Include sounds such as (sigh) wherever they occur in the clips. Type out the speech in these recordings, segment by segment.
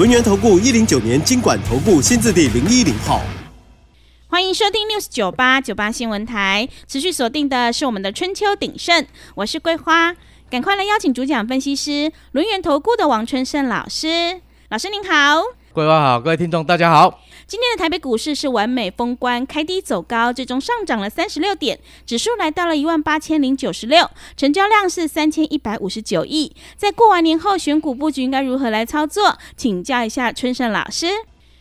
轮源投顾一零九年经管投顾新字第零一零号，欢迎收听 News 九八九八新闻台。持续锁定的是我们的春秋鼎盛，我是桂花，赶快来邀请主讲分析师轮源投顾的王春盛老师。老师您好，桂花好，各位听众大家好。今天的台北股市是完美封关，开低走高，最终上涨了三十六点，指数来到了一万八千零九十六，成交量是三千一百五十九亿。在过完年后，选股布局应该如何来操作？请教一下春盛老师。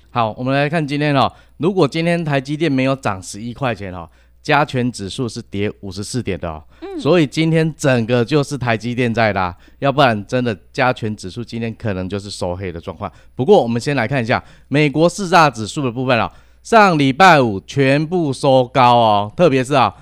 好，我们来看今天哦，如果今天台积电没有涨十一块钱哦。加权指数是跌五十四点的哦，所以今天整个就是台积电在拉，要不然真的加权指数今天可能就是收黑的状况。不过我们先来看一下美国四大指数的部分哦，上礼拜五全部收高哦，特别是啊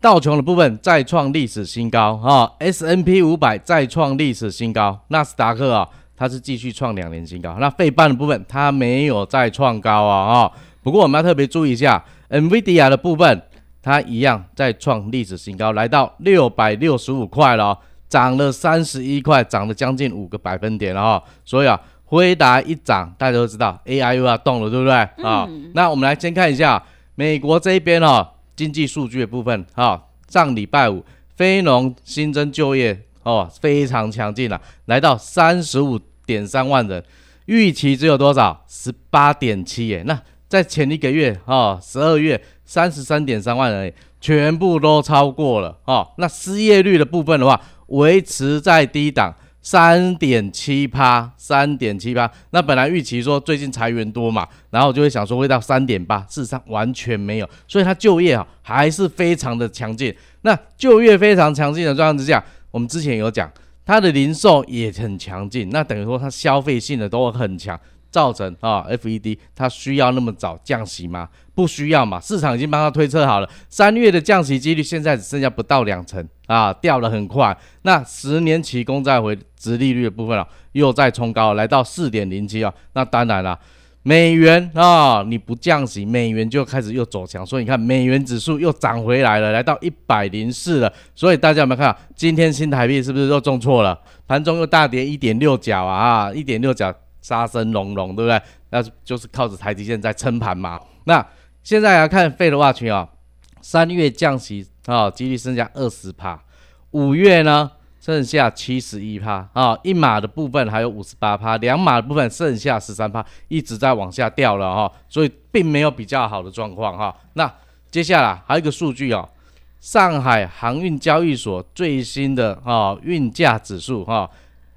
道琼的部分再创历史新高啊，S N P 五百再创历史新高，纳斯达克啊它是继续创两年新高，那费半的部分它没有再创高啊啊，不过我们要特别注意一下 NVIDIA 的部分。它一样在创历史新高，来到六百六十五块了，涨了三十一块，涨了将近五个百分点了哈。所以啊，辉达一涨，大家都知道 AI 又要动了，对不对啊？那我们来先看一下美国这边哦，经济数据的部分哈。上礼拜五非农新增就业哦非常强劲了，来到三十五点三万人，预期只有多少？十八点七耶。那在前一个月哦，十二月。三十三点三万人，全部都超过了哦。那失业率的部分的话，维持在低档，三点七趴，三点七趴。那本来预期说最近裁员多嘛，然后就会想说会到三点八，事实上完全没有。所以它就业啊还是非常的强劲。那就业非常强劲的状况之下，我们之前有讲，它的零售也很强劲，那等于说它消费性的都很强。造成啊，FED 它需要那么早降息吗？不需要嘛，市场已经帮他推测好了，三月的降息几率现在只剩下不到两成啊，掉的很快。那十年期公债回值利率的部分啊，又在冲高，来到四点零七啊。那当然了，美元啊，你不降息，美元就开始又走强，所以你看美元指数又涨回来了，来到一百零四了。所以大家有没有看到今天新台币是不是又重挫了？盘中又大跌一点六角啊，一点六角。杀声隆隆，对不对？那就是靠着台积电在撑盘嘛。那现在来看费的话群啊，三月降息啊，几率剩下二十趴，五月呢剩下七十一趴啊，一码的部分还有五十八趴，两码的部分剩下十三趴，一直在往下掉了哈，所以并没有比较好的状况哈。那接下来还有一个数据哦，上海航运交易所最新的啊运价指数哈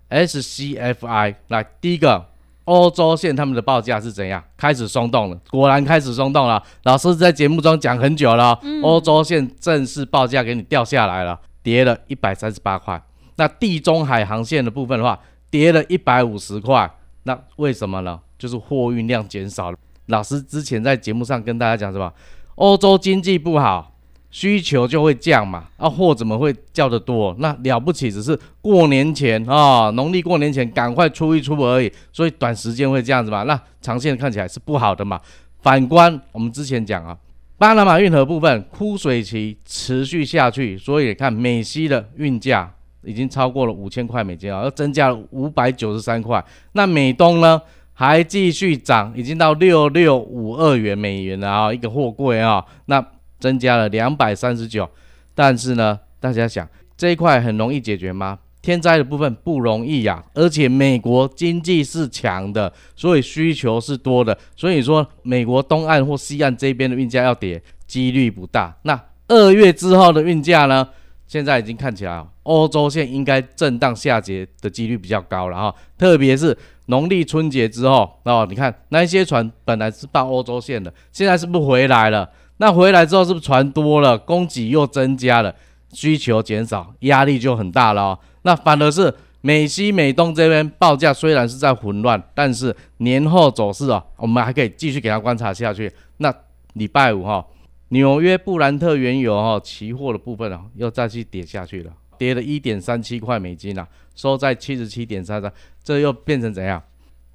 ，SCFI 来第一个。欧洲线他们的报价是怎样？开始松动了，果然开始松动了。老师在节目中讲很久了，欧洲线正式报价给你掉下来了，跌了一百三十八块。那地中海航线的部分的话，跌了一百五十块。那为什么呢？就是货运量减少了。老师之前在节目上跟大家讲什么？欧洲经济不好。需求就会降嘛，啊货怎么会叫得多？那了不起只是过年前啊，农历过年前赶快出一出而已，所以短时间会这样子嘛。那长线看起来是不好的嘛。反观我们之前讲啊，巴拿马运河部分枯水期持续下去，所以看美西的运价已经超过了五千块美金啊，要增加了五百九十三块。那美东呢还继续涨，已经到六六五二元美元了啊，一个货柜啊，那。增加了两百三十九，但是呢，大家想这一块很容易解决吗？天灾的部分不容易呀，而且美国经济是强的，所以需求是多的，所以说美国东岸或西岸这边的运价要跌几率不大。那二月之后的运价呢？现在已经看起来欧洲线应该震荡下跌的几率比较高了哈，特别是农历春节之后哦，你看那些船本来是到欧洲线的，现在是不回来了？那回来之后是不是船多了，供给又增加了，需求减少，压力就很大了。那反而是美西、美东这边报价虽然是在混乱，但是年后走势啊，我们还可以继续给它观察下去。那礼拜五哈，纽约布兰特原油哈期货的部分啊，又再去跌下去了，跌了一点三七块美金啊，收在七十七点三三，这又变成怎样？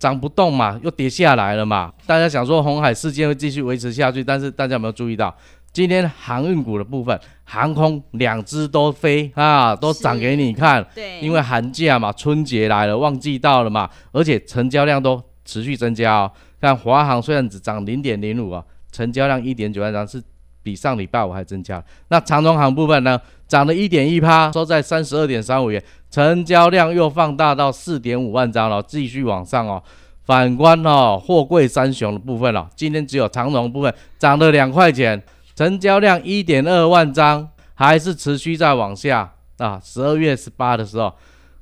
涨不动嘛，又跌下来了嘛。大家想说红海事件会继续维持下去，但是大家有没有注意到？今天航运股的部分，航空两只都飞啊，都涨给你看。对，因为寒假嘛，春节来了，旺季到了嘛，而且成交量都持续增加哦。看华航虽然只涨零点零五啊，成交量一点九万张，是比上礼拜五还增加。那长中航部分呢，涨了一点一趴，收在三十二点三五元，成交量又放大到四点五万张了，继续往上哦。反观哦，货柜三雄的部分哦，今天只有长荣部分涨了两块钱。成交量一点二万张，还是持续在往下啊。十二月十八的时候，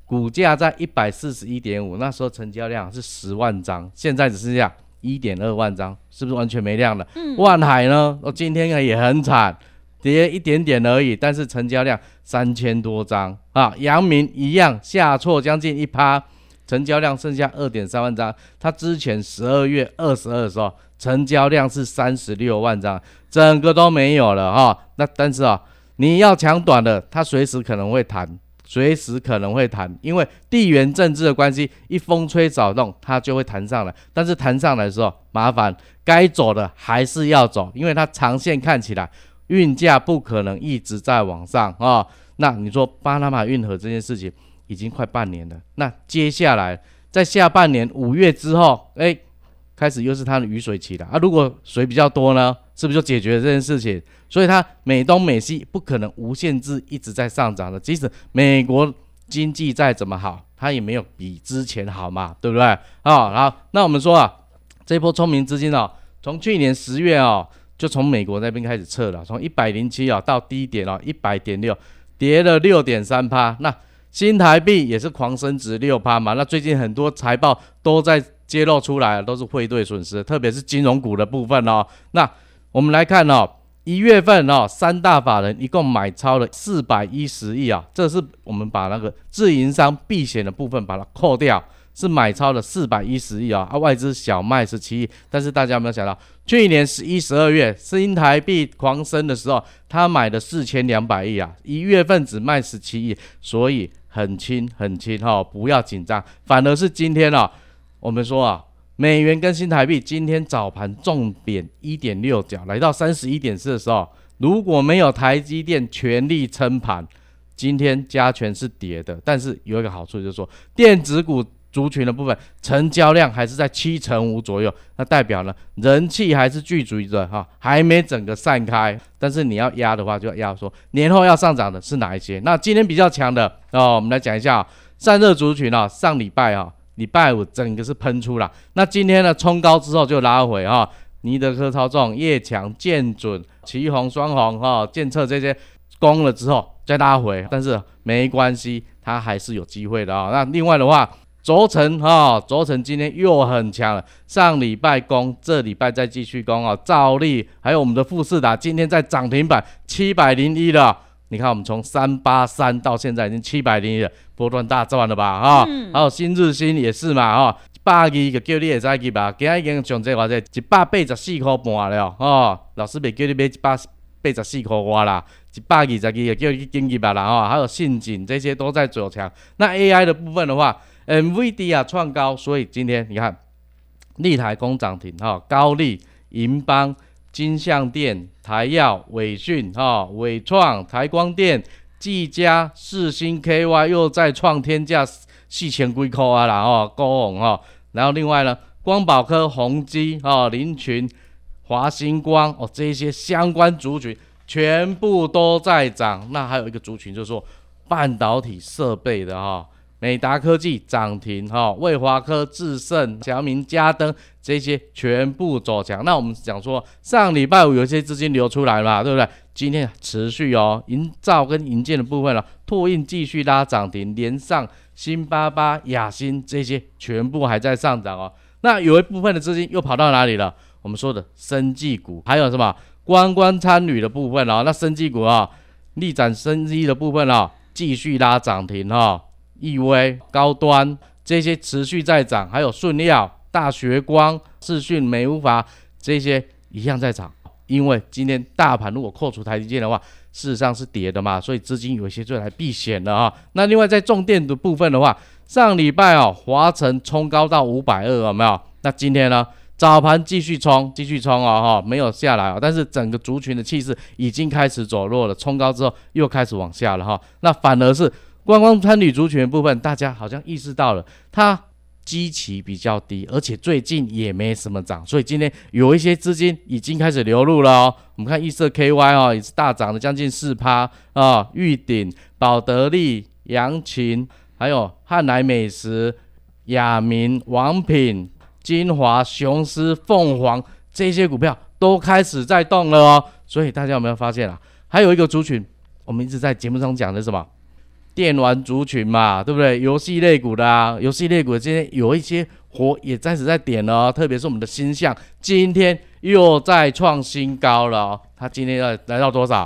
股价在一百四十一点五，那时候成交量是十万张，现在只剩下一点二万张，是不是完全没量了？嗯。万海呢？我今天也很惨，跌一点点而已，但是成交量三千多张啊。阳明一样下挫将近一趴，成交量剩下二点三万张。它之前十二月二十二的时候。成交量是三十六万张，整个都没有了哈。那但是啊，你要抢短的，它随时可能会弹，随时可能会弹，因为地缘政治的关系，一风吹草动，它就会弹上来。但是弹上来的时候，麻烦该走的还是要走，因为它长线看起来运价不可能一直在往上啊。那你说巴拿马运河这件事情已经快半年了，那接下来在下半年五月之后，哎。开始又是它的雨水期了啊！如果水比较多呢，是不是就解决了这件事情？所以它美东美西不可能无限制一直在上涨的。即使美国经济再怎么好，它也没有比之前好嘛，对不对？啊，好，那我们说啊，这波聪明资金哦，从去年十月哦，就从美国那边开始撤了，从一百零七啊到低点啊一百点六，跌了六点三趴。那新台币也是狂升值六趴嘛。那最近很多财报都在。揭露出来都是汇兑损失，特别是金融股的部分哦。那我们来看哦，一月份哦，三大法人一共买超了四百一十亿啊，这是我们把那个自营商避险的部分把它扣掉，是买超了四百一十亿啊。啊，外资小麦十七亿，但是大家有没有想到，去年十一、十二月新台币狂升的时候，他买的四千两百亿啊，一月份只卖十七亿，所以很轻很轻哈，不要紧张，反而是今天哦。我们说啊，美元跟新台币今天早盘重贬一点六角，来到三十一点四的时候，如果没有台积电全力撑盘，今天加权是跌的。但是有一个好处就是说，电子股族群的部分成交量还是在七成五左右，那代表呢人气还是聚集着哈，还没整个散开。但是你要压的话，就要压说年后要上涨的是哪一些？那今天比较强的哦，我们来讲一下散热族群啊，上礼拜啊。礼拜五整个是喷出了，那今天呢冲高之后就拉回哈，尼德科操纵、叶强、建准、旗红、双红哈、建测这些攻了之后再拉回，但是没关系，它还是有机会的啊。那另外的话，轴承哈，轴承今天又很强了，上礼拜攻，这礼拜再继续攻啊。兆利还有我们的富士达今天在涨停板七百零一了。你看，我们从三八三到现在已经七百零一了，波段大赚了吧？哈，还有新日新也是嘛？哈，百二个叫你也再去吧，今日已经上这话者一百八十四块半了，哦，老师别叫你买一百八十四块外啦，一百二十二个叫你进去吧啦，哈，还有信锦这些都在走强。那 AI 的部分的话，MVD 啊创高，所以今天你看，立台工涨停，哈，高丽、银邦。金相电、台药、伟讯、哈伟创、台光电、技嘉、四星 KY 又再创天价四千几块啊啦哦，高红哈，然后另外呢，光宝科、宏基、哈林群、华星光哦，这些相关族群全部都在涨。那还有一个族群就是说半导体设备的哈。美达科技涨停，哈，卫华科、智胜、小明、嘉登这些全部走强。那我们讲说，上礼拜五有些资金流出来了，对不对？今天持续哦，营造跟营建的部分了，拓印继续拉涨停，连上新巴巴、雅新这些全部还在上涨哦。那有一部分的资金又跑到哪里了？我们说的生技股，还有什么观光参与的部分哦。那生技股啊，力展生机的部分啊，继续拉涨停哈。易威、高端这些持续在涨，还有顺料、大学光、视讯、美无法这些一样在涨。因为今天大盘如果扣除台积电的话，事实上是跌的嘛，所以资金有一些就来避险了啊。那另外在重电的部分的话，上礼拜哦，华晨冲高到五百二，有没有？那今天呢，早盘继续冲，继续冲哦，哈，没有下来啊。但是整个族群的气势已经开始走弱了，冲高之后又开始往下了哈。那反而是观光参旅族群的部分，大家好像意识到了它。基期比较低，而且最近也没什么涨，所以今天有一些资金已经开始流入了哦。我们看易色 KY 哦，也是大涨了将近四趴啊。玉鼎、宝得利、杨琴，还有汉来美食、雅明、王品、金华、雄狮、凤凰这些股票都开始在动了哦。所以大家有没有发现啊？还有一个族群，我们一直在节目中讲的什么？电玩族群嘛，对不对？游戏类股的啊，游戏类股今天有一些火也暂时在点了，特别是我们的新象，今天又在创新高了哦。它今天要来到多少？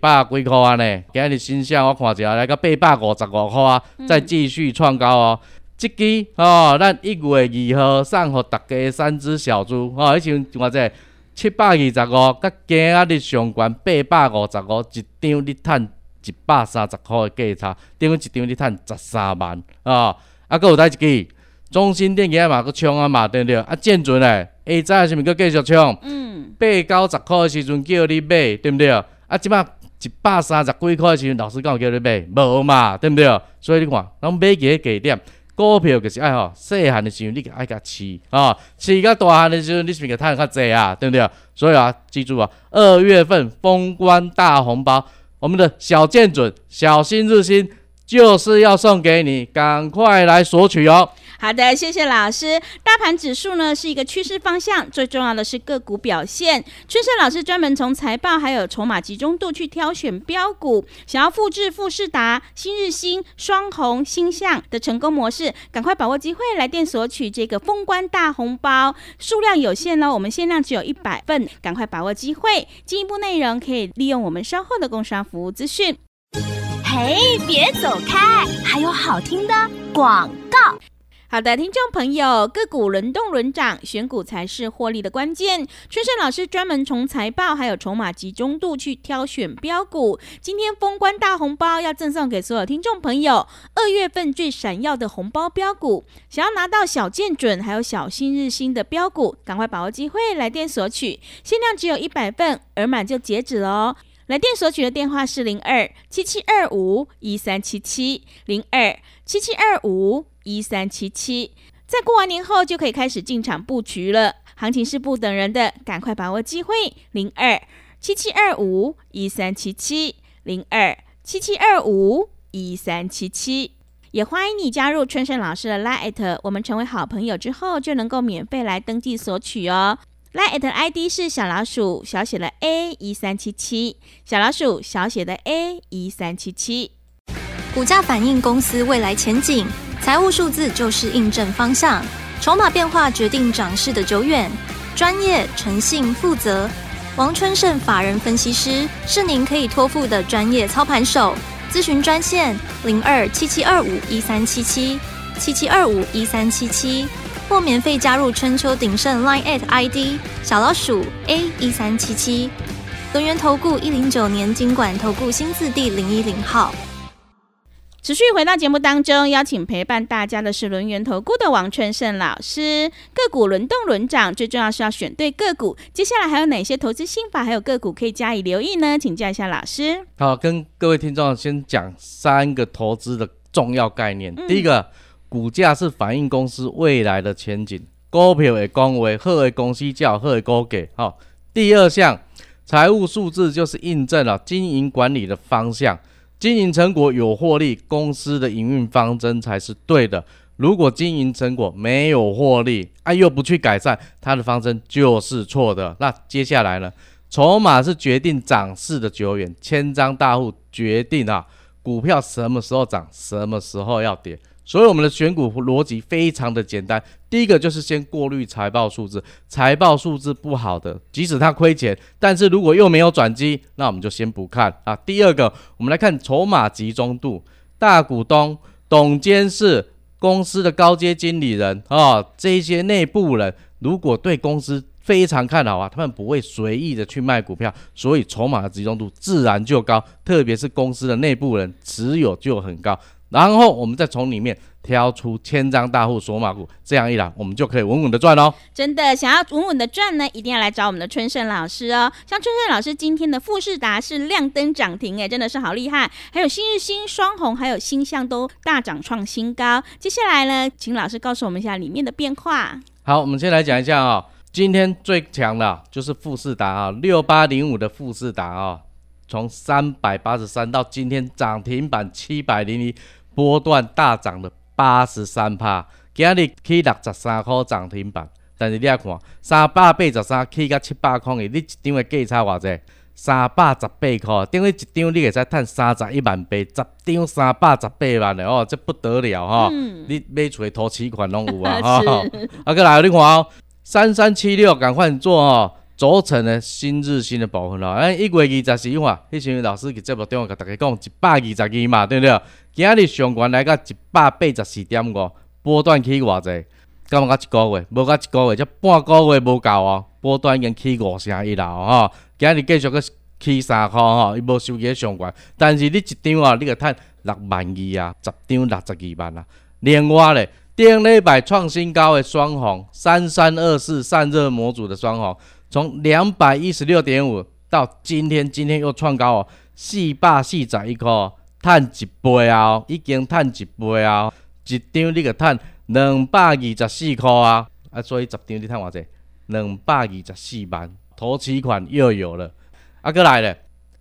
八百几块啊呢？今日新象我看一下，来个八百五十五块啊，再继续创高哦。这支哦，咱一月二号送给大家三只小猪哦，以前我这七百二十五，甲今日上关八百五十五一张，你赚。一百三十块的价差，等于一张你赚十三万啊！啊，佫有代一支中心电器嘛，佫冲啊嘛，对不对？啊，建准嘞，下早是毋佫继续冲？嗯，八九十块的时阵叫你买，对不对？啊，即摆一百三十几块的时阵，老师讲叫你买，无嘛，对不对？所以你看，咱买几个价点，股票就是爱吼，细汉的时候你爱甲饲啊，饲到大汉的时候你是个赚较济啊，对毋对？所以啊，记住啊，二月份封关大红包。我们的小剑准、小心日新就是要送给你，赶快来索取哦。好的，谢谢老师。大盘指数呢是一个趋势方向，最重要的是个股表现。春生老师专门从财报还有筹码集中度去挑选标股，想要复制富士达、新日新、双红、星象的成功模式，赶快把握机会来电索取这个封关大红包，数量有限哦，我们限量只有一百份，赶快把握机会。进一步内容可以利用我们稍后的工商服务资讯。嘿，别走开，还有好听的广告。好的，听众朋友，个股轮动轮涨，选股才是获利的关键。春盛老师专门从财报还有筹码集中度去挑选标股。今天封关大红包要赠送给所有听众朋友，二月份最闪耀的红包标股。想要拿到小见准还有小新日新的标股，赶快把握机会来电索取，限量只有一百份，额满就截止了哦。来电索取的电话是零二七七二五一三七七零二七七二五。一三七七，在过完年后就可以开始进场布局了。行情是不等人的，赶快把握机会。零二七七二五一三七七，零二七七二五一三七七，也欢迎你加入春生老师的 Line，我们成为好朋友之后就能够免费来登记索取哦。Line ID 是小老鼠小写的 A 一三七七，小老鼠小写的 A 一三七七，股价反映公司未来前景。财务数字就是印证方向，筹码变化决定涨势的久远。专业、诚信、负责，王春盛法人分析师是您可以托付的专业操盘手。咨询专线零二七七二五一三七七七七二五一三七七，或免费加入春秋鼎盛 Line at ID 小老鼠 A 一三七七。轮源投顾一零九年经管投顾新字第零一零号。持续回到节目当中，邀请陪伴大家的是轮源投顾的王春盛老师。个股轮动轮涨，最重要是要选对个股。接下来还有哪些投资心法，还有个股可以加以留意呢？请教一下老师。好，跟各位听众先讲三个投资的重要概念。第一个，股价是反映公司未来的前景，股票的公为好的公司叫好的股价。好，第二项，财务数字就是印证了经营管理的方向。经营成果有获利，公司的营运方针才是对的。如果经营成果没有获利，啊又不去改善，它的方针就是错的。那接下来呢？筹码是决定涨势的久远，千张大户决定啊，股票什么时候涨，什么时候要跌。所以我们的选股逻辑非常的简单，第一个就是先过滤财报数字，财报数字不好的，即使它亏钱，但是如果又没有转机，那我们就先不看啊。第二个，我们来看筹码集中度，大股东董监事、公司的高阶经理人啊，这些内部人，如果对公司非常看好啊，他们不会随意的去卖股票，所以筹码的集中度自然就高，特别是公司的内部人持有就很高。然后我们再从里面挑出千张大户索马股，这样一来，我们就可以稳稳的赚哦。真的想要稳稳的赚呢，一定要来找我们的春盛老师哦。像春盛老师今天的富士达是亮灯涨停，哎，真的是好厉害。还有新日新、双红，还有新象都大涨创新高。接下来呢，请老师告诉我们一下里面的变化。好，我们先来讲一下啊，今天最强的就是富士达啊，六八零五的富士达啊，从三百八十三到今天涨停板七百零一。波段大涨了八十三趴，今日起六十三块涨停板，但是你来看，三百八十三起到七百块的，你一张的价差偌济？三百十八块，等于一张你会使赚三十一万八，十张三百十八万的哦，这不得了哈！你买厝的投期款拢有啊 (laughs) 哈！啊，过来你看哦，三三七六赶快做哦。组成的新日新的部分咯，咱一月二十四号，迄时老师伫节目中甲大家讲一百二十二嘛，对不对？今日上悬来到一百八十四点五，波段起偌济？敢有甲一个月？无甲一个月，才半个月无够哦，波段已经起五成一啦吼。今日继续个起三箍吼，伊无收起上悬，但是你一张啊，你个赚六万二啊，十张六十二万啊。另外咧，顶礼拜创新高的双红三三二四散热模组的双红。从两百一十六点五到今天，今天又创高哦，四百四十一块，赚一倍啊，已经赚一倍啊，一张你个赚两百二十四块啊，啊，所以十张你赚偌济？两百二十四万，头期款又有了，啊，哥来了，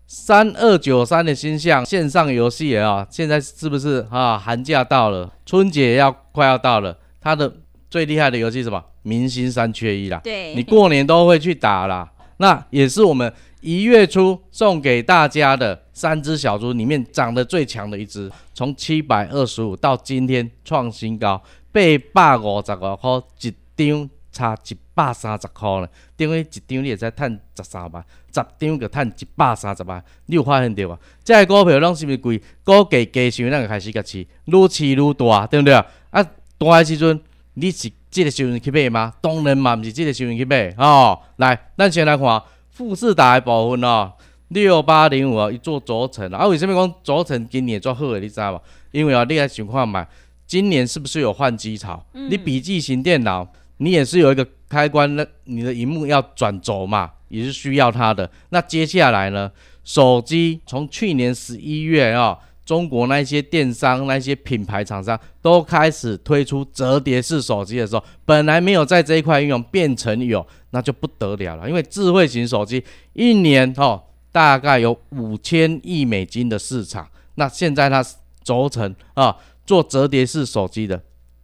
三二九三的新象线上游戏啊，现在是不是啊？寒假到了，春节要快要到了，它的最厉害的游戏什么？明星三缺一啦，对，你过年都会去打啦。那也是我们一月初送给大家的三只小猪里面长得最强的一只，从七百二十五到今天创新高，八百五十五块一张，差一百三十块了。等于一张你会使赚十三万，十张就赚一百三十万。你有发现到无？这股票拢是毋是贵？股价加上咱就开始甲饲，愈饲愈大，对不对啊？啊，大的时阵你是。即个时阵去买吗？当然嘛，毋是即个时阵去买哦。来，咱先来看富士达的部分哦，六八零五啊，一做轴承啊。为什么讲轴承今年做好诶？你知道无？因为啊，你来想看嘛，今年是不是有换机潮？你笔记型电脑，你也是有一个开关，那你的荧幕要转轴嘛，也是需要它的。那接下来呢，手机从去年十一月啊。中国那些电商、那些品牌厂商都开始推出折叠式手机的时候，本来没有在这一块应用，变成有，那就不得了了。因为智慧型手机一年哦，大概有五千亿美金的市场，那现在它轴承啊，做折叠式手机的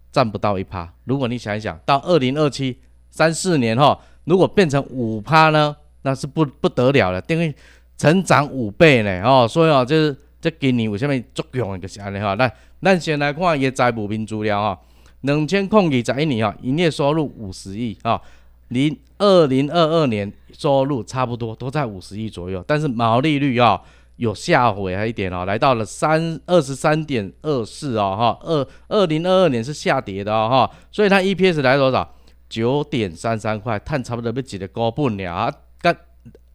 占不到一趴。如果你想一想，到二零二七三四年哈，如果变成五趴呢，那是不不得了了，因为成长五倍呢哦，所以哦就是。这今年为什么作用的就是安尼哈？来，咱先来看伊个财务面资料哈。两千零二十一年哈，营业收入五十亿啊，零二零二二年收入差不多都在五十亿左右，但是毛利率啊有下回一点哦，来到了三二十三点二四哦哈。二二零二二年是下跌的哦哈，所以它 EPS 来多少？九点三三块，碳差不多要几个高半了啊，跟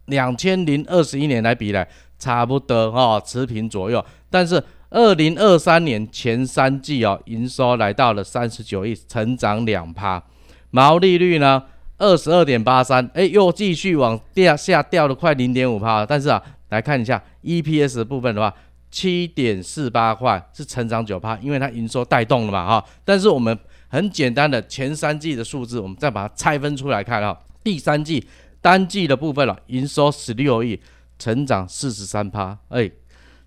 两千零二十一年来比来。差不多哈，持平左右。但是二零二三年前三季哦，营收来到了三十九亿，成长两趴，毛利率呢二十二点八三，哎，又继续往掉下掉了快零点五趴。但是啊，来看一下 EPS 部分的话，七点四八块是成长九趴，因为它营收带动了嘛哈。但是我们很简单的前三季的数字，我们再把它拆分出来看哈。第三季单季的部分了，营收十六亿。成长四十三趴，哎，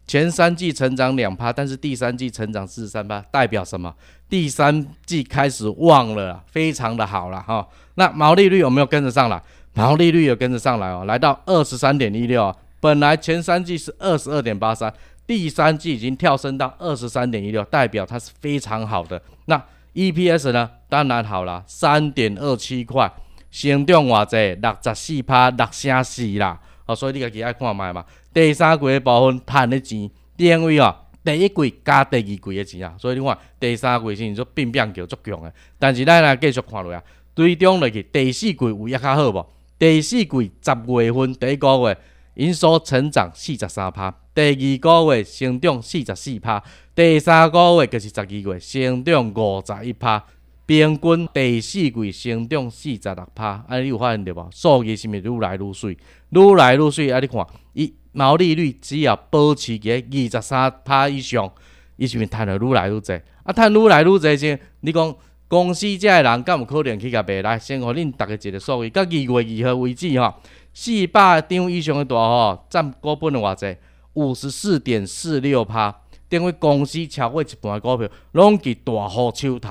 前三季成长两趴，但是第三季成长四十三趴，代表什么？第三季开始旺了，非常的好了哈。那毛利率有没有跟着上来？毛利率有跟着上来哦，来到二十三点一六。本来前三季是二十二点八三，第三季已经跳升到二十三点一六，代表它是非常好的。那 EPS 呢？当然好了，三点二七块，成长偌济，六十四趴，六成四啦。哦，所以你家己爱看卖嘛。第三季部分趁的钱，等于哦第一季加第二季的钱啊，所以你看第三季是说变变叫足强的，但是咱来继续看落啊，最终落去第四季有也较好无？第四季十月份第一个月营收成长四十三趴，第二个月成长四十四趴，第三个月就是十二月成长五十一趴，平均第四季成长四十六趴，啊，你有发现着无？数据是毋是愈来愈水，愈来愈水啊！你看，伊毛利率只要保持伫二十三趴以上，伊是毋是赚得愈来愈侪？啊，赚愈来愈侪时，你讲公司遮个人敢有可能去甲卖来？先互恁逐个一个数据，到二月二号为止吼，四百张以上的大户占股本的偌济？五十四点四六趴，等于公司超过一半的股票拢伫大户手头。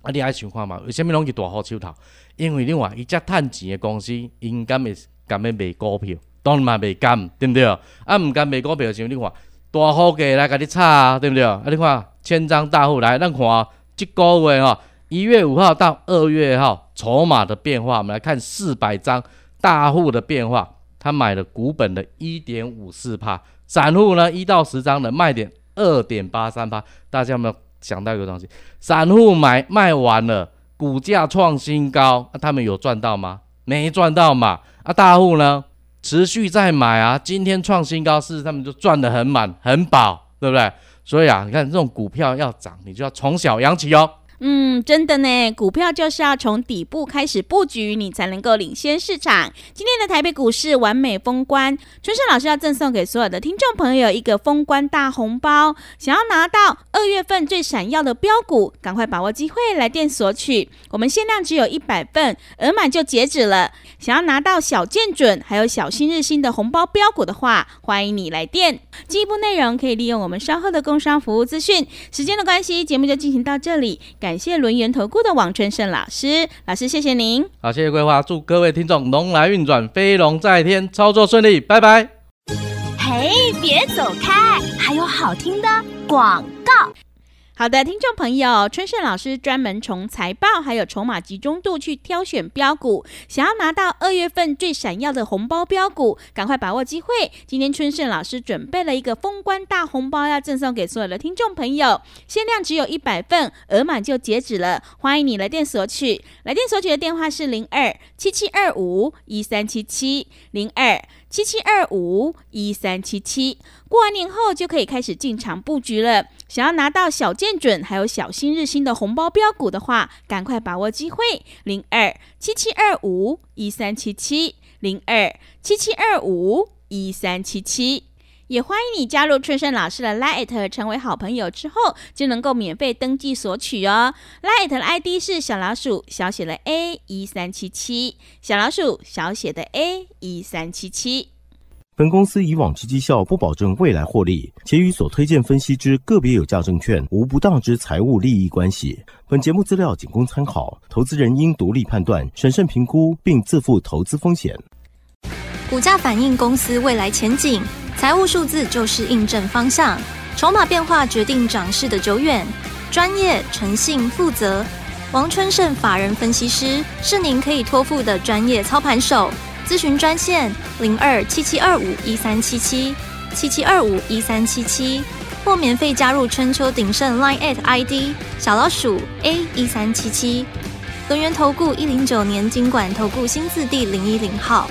啊，你爱想看嘛？为虾米拢伫大户手头？因为你话伊遮趁钱的公司，因敢会敢要卖股票？当然嘛袂甘，对毋对？啊，毋甘卖股票，像你看大户价来甲你炒啊，对毋对？啊，你看千张大户来，咱看即个月吼，一月五号到二月号筹码的变化，我们来看四百张大户的变化，他买了股本的一点五四帕，散户呢一到十张的卖点二点八三帕，大家有没有想到一个东西？散户买卖完了，股价创新高，那他们有赚到吗？没赚到嘛。啊，大户呢？持续在买啊，今天创新高，是他们就赚得很满很饱，对不对？所以啊，你看这种股票要涨，你就要从小养起哦。嗯，真的呢，股票就是要从底部开始布局，你才能够领先市场。今天的台北股市完美封关，春生老师要赠送给所有的听众朋友一个封关大红包。想要拿到二月份最闪耀的标股，赶快把握机会来电索取。我们限量只有一百份，额满就截止了。想要拿到小见准还有小新日新的红包标股的话，欢迎你来电。进一步内容可以利用我们稍后的工商服务资讯。时间的关系，节目就进行到这里。感感谢轮圆投顾的王春盛老师，老师谢谢您。好，谢谢桂花，祝各位听众龙来运转，飞龙在天，操作顺利，拜拜。嘿，别走开，还有好听的广告。好的，听众朋友，春盛老师专门从财报还有筹码集中度去挑选标股，想要拿到二月份最闪耀的红包标股，赶快把握机会。今天春盛老师准备了一个封关大红包，要赠送给所有的听众朋友，限量只有一百份，额满就截止了。欢迎你来电索取，来电索取的电话是零二七七二五一三七七零二。七七二五一三七七，过完年后就可以开始进场布局了。想要拿到小见准还有小新日新的红包标股的话，赶快把握机会。零二七七二五一三七七零二七七二五一三七七，也欢迎你加入春生老师的 Light，成为好朋友之后就能够免费登记索取哦。Light 的 ID 是小老鼠小写的 A 一三七七，小老鼠小写的 A 一三七七。本公司以往之绩效不保证未来获利，且与所推荐分析之个别有价证券无不当之财务利益关系。本节目资料仅供参考，投资人应独立判断、审慎评估，并自负投资风险。股价反映公司未来前景，财务数字就是印证方向，筹码变化决定涨势的久远。专业、诚信、负责，王春盛法人分析师是您可以托付的专业操盘手。咨询专线零二七七二五一三七七七七二五一三七七，或免费加入春秋鼎盛 Line at ID 小老鼠 A 一三七七。轮源投顾一零九年经管投顾新字第零一零号。